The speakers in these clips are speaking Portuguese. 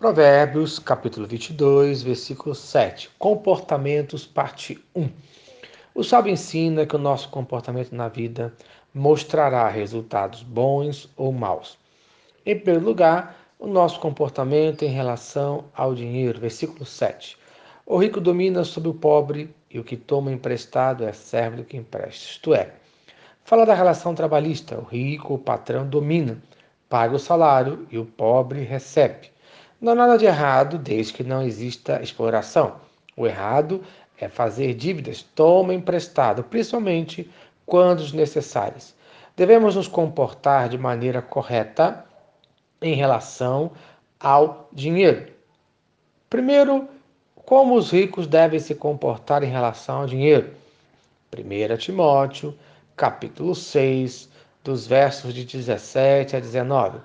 Provérbios, capítulo 22, versículo 7. Comportamentos, parte 1. O sábio ensina que o nosso comportamento na vida mostrará resultados bons ou maus. Em primeiro lugar, o nosso comportamento em relação ao dinheiro. Versículo 7. O rico domina sobre o pobre e o que toma emprestado é servo do que empresta. Isto é, fala da relação trabalhista. O rico, o patrão, domina, paga o salário e o pobre recebe. Não há nada de errado desde que não exista exploração. O errado é fazer dívidas, toma emprestado, principalmente quando necessárias. Devemos nos comportar de maneira correta em relação ao dinheiro. Primeiro, como os ricos devem se comportar em relação ao dinheiro. 1 Timóteo, capítulo 6, dos versos de 17 a 19.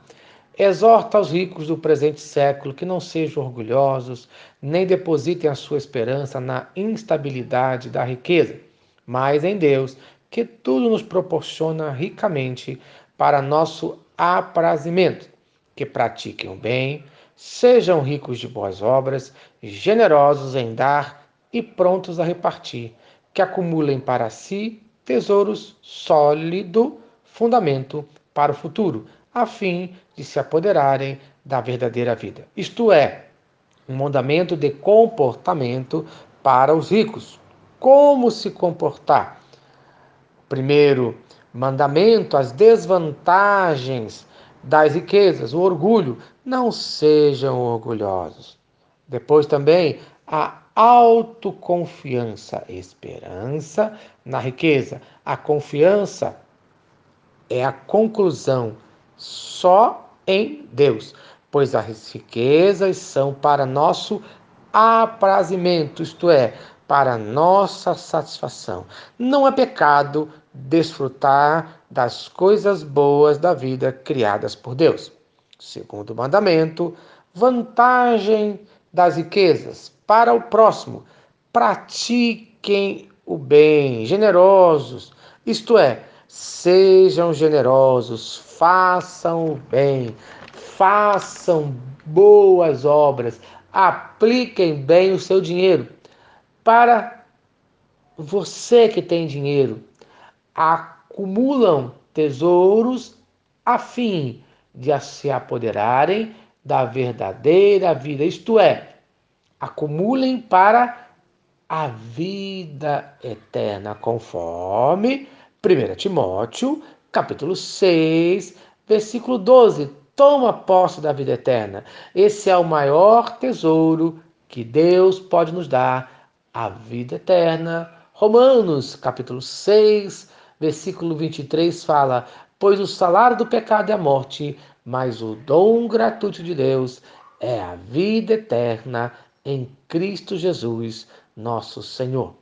Exorta aos ricos do presente século que não sejam orgulhosos, nem depositem a sua esperança na instabilidade da riqueza, mas em Deus, que tudo nos proporciona ricamente para nosso aprazimento. Que pratiquem o bem, sejam ricos de boas obras, generosos em dar e prontos a repartir, que acumulem para si tesouros sólido fundamento para o futuro a fim de se apoderarem da verdadeira vida. Isto é, um mandamento de comportamento para os ricos. Como se comportar? Primeiro, mandamento, as desvantagens das riquezas, o orgulho. Não sejam orgulhosos. Depois também a autoconfiança, esperança na riqueza. A confiança é a conclusão só em Deus, pois as riquezas são para nosso aprazimento, isto é, para nossa satisfação. Não é pecado desfrutar das coisas boas da vida criadas por Deus. Segundo mandamento, vantagem das riquezas para o próximo. Pratiquem o bem, generosos, isto é, sejam generosos, façam o bem, façam boas obras, apliquem bem o seu dinheiro. Para você que tem dinheiro, acumulam tesouros a fim de se apoderarem da verdadeira vida, isto é, acumulem para a vida eterna, conforme 1 Timóteo capítulo 6, versículo 12. Toma posse da vida eterna. Esse é o maior tesouro que Deus pode nos dar, a vida eterna. Romanos, capítulo 6, versículo 23 fala: Pois o salário do pecado é a morte, mas o dom gratuito de Deus é a vida eterna em Cristo Jesus, nosso Senhor.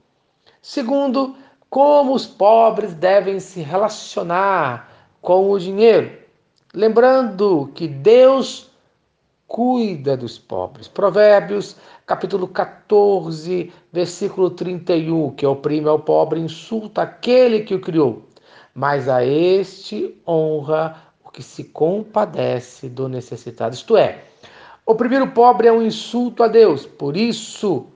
Segundo, como os pobres devem se relacionar com o dinheiro. Lembrando que Deus cuida dos pobres. Provérbios, capítulo 14, versículo 31, que oprime ao pobre, insulta aquele que o criou, mas a este honra o que se compadece do necessitado. Isto é, oprimir o pobre é um insulto a Deus, por isso,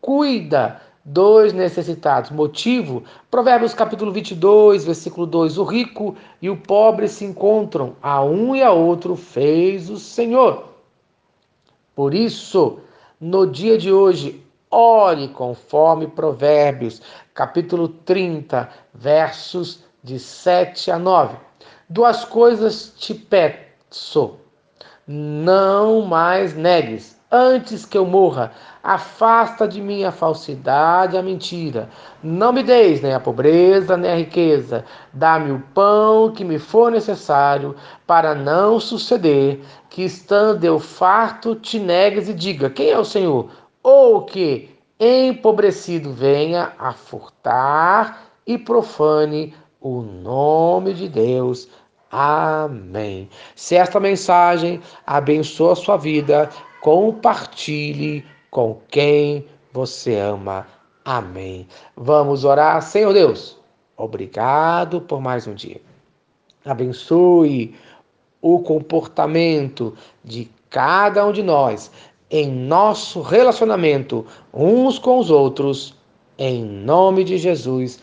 cuida dois necessitados. Motivo? Provérbios capítulo 22, versículo 2. O rico e o pobre se encontram, a um e a outro fez o Senhor. Por isso, no dia de hoje, ore conforme Provérbios, capítulo 30, versos de 7 a 9. Duas coisas te peço, não mais negues antes que eu morra. Afasta de mim a falsidade a mentira. Não me deis nem a pobreza nem a riqueza. Dá-me o pão que me for necessário, para não suceder que, estando eu farto, te negues e diga: Quem é o Senhor? Ou que, empobrecido, venha a furtar e profane o nome de Deus. Amém. Se esta mensagem abençoa a sua vida, compartilhe com quem você ama. Amém. Vamos orar, Senhor Deus. Obrigado por mais um dia. Abençoe o comportamento de cada um de nós, em nosso relacionamento uns com os outros, em nome de Jesus.